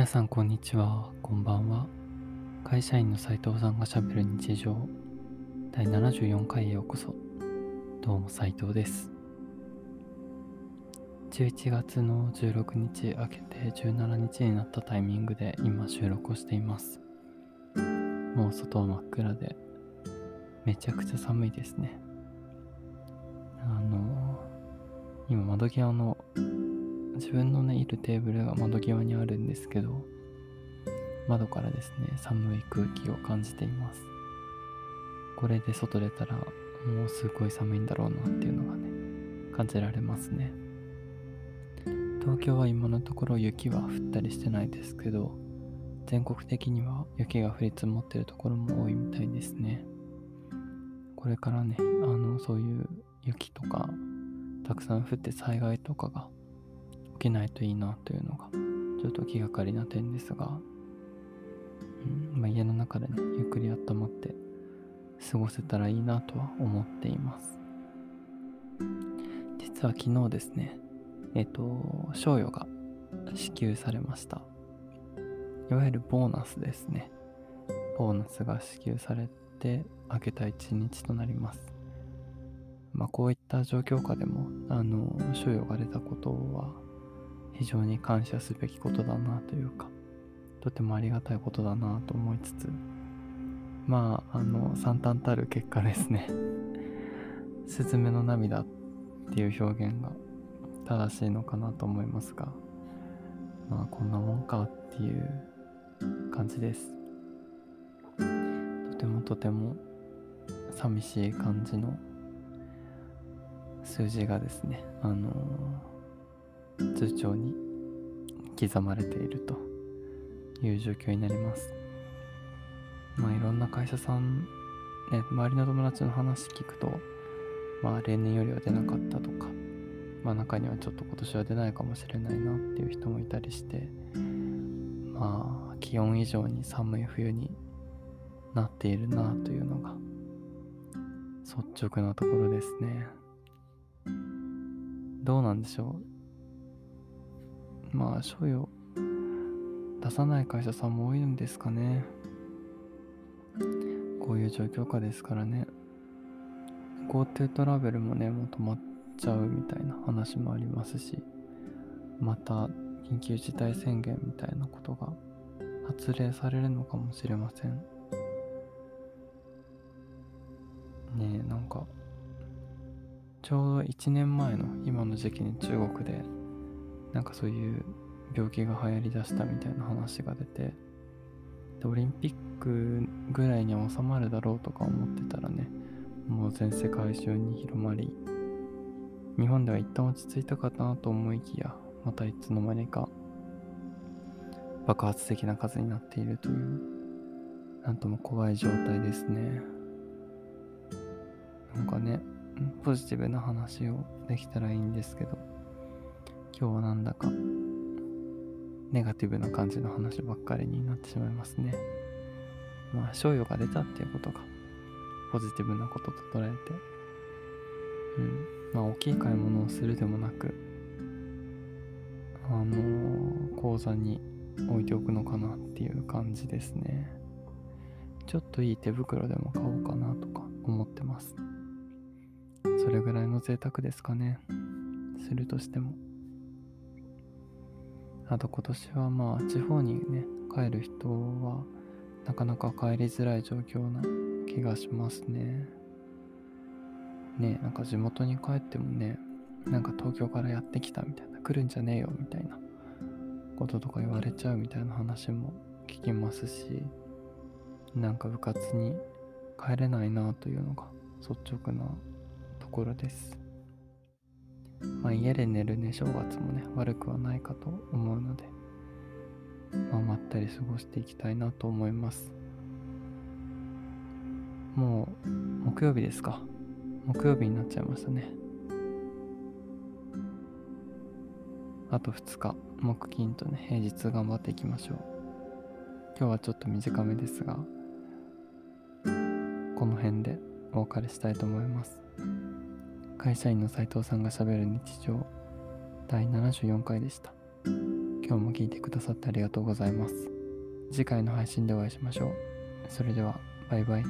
皆さん、こんにちは。こんばんは。会社員の斉藤さんがしゃべる日常第74回へようこそ。どうも斉藤です。11月の16日明けて17日になったタイミングで今収録をしています。もう外は真っ暗でめちゃくちゃ寒いですね。あの、今窓際の自分のね、いるテーブルが窓際にあるんですけど、窓からですね、寒い空気を感じています。これで外出たら、もうすごい寒いんだろうなっていうのがね、感じられますね。東京は今のところ雪は降ったりしてないですけど、全国的には雪が降り積もってるところも多いみたいですね。これからね、あの、そういう雪とか、たくさん降って災害とかが起きないといいなというのがちょっと気がかりな点ですが、うんまあ、家の中でねゆっくり温まって過ごせたらいいなとは思っています。実は昨日ですねえっ、と賞与が支給されました。いわゆるボーナスですね。ボーナスが支給されて明けた一日となります。まあこういった状況下でもあの賞与が出たことは非常に感謝すべきことだなというかとてもありがたいことだなと思いつつまああの惨憺たる結果ですね。スズメの涙っていう表現が正しいのかなと思いますがまあこんなもんかっていう感じです。とてもとても寂しい感じの数字がですねあのー通帳に刻まれているという状況になります。まあいろんな会社さん、ね、周りの友達の話聞くと、まあ例年よりは出なかったとか、まあ中にはちょっと今年は出ないかもしれないなっていう人もいたりして、まあ気温以上に寒い冬になっているなというのが率直なところですね。どうなんでしょう？まあ、賞与出さない会社さんも多いんですかね。こういう状況下ですからね。GoTo トラベルもね、もう止まっちゃうみたいな話もありますし、また緊急事態宣言みたいなことが発令されるのかもしれません。ねえ、なんか、ちょうど1年前の今の時期に中国でなんかそういう病気が流行りだしたみたいな話が出てでオリンピックぐらいに収まるだろうとか思ってたらねもう全世界中に広まり日本では一旦落ち着いたかなと思いきやまたいつの間にか爆発的な数になっているというなんとも怖い状態ですね。なんかねポジティブな話をできたらいいんですけど。今日はなんだかネガティブな感じの話ばっかりになってしまいますね。まあ、賞与が出たっていうことがポジティブなことと捉えて、うん、まあ、大きい買い物をするでもなく、あのー口座に置いておくのかなっていう感じですね。ちょっといい手袋でも買おうかなとか思ってます。それぐらいの贅沢ですかね。するとしても。あと今年はまあ地方にね帰る人はなかなか帰りづらい状況な気がしますね。ねなんか地元に帰ってもねなんか東京からやってきたみたいな来るんじゃねえよみたいなこととか言われちゃうみたいな話も聞きますしなんか部活に帰れないなというのが率直なところです。まあ、家で寝るね、正月もね、悪くはないかと思うので、まあ、まったり過ごしていきたいなと思います。もう、木曜日ですか。木曜日になっちゃいましたね。あと2日、木金とね、平日頑張っていきましょう。今日はちょっと短めですが、この辺でお別れしたいと思います。会社員の斉藤さんがしゃべる日常第74回でした。今日も聞いてくださってありがとうございます。次回の配信でお会いしましょう。それでは、バイバイ。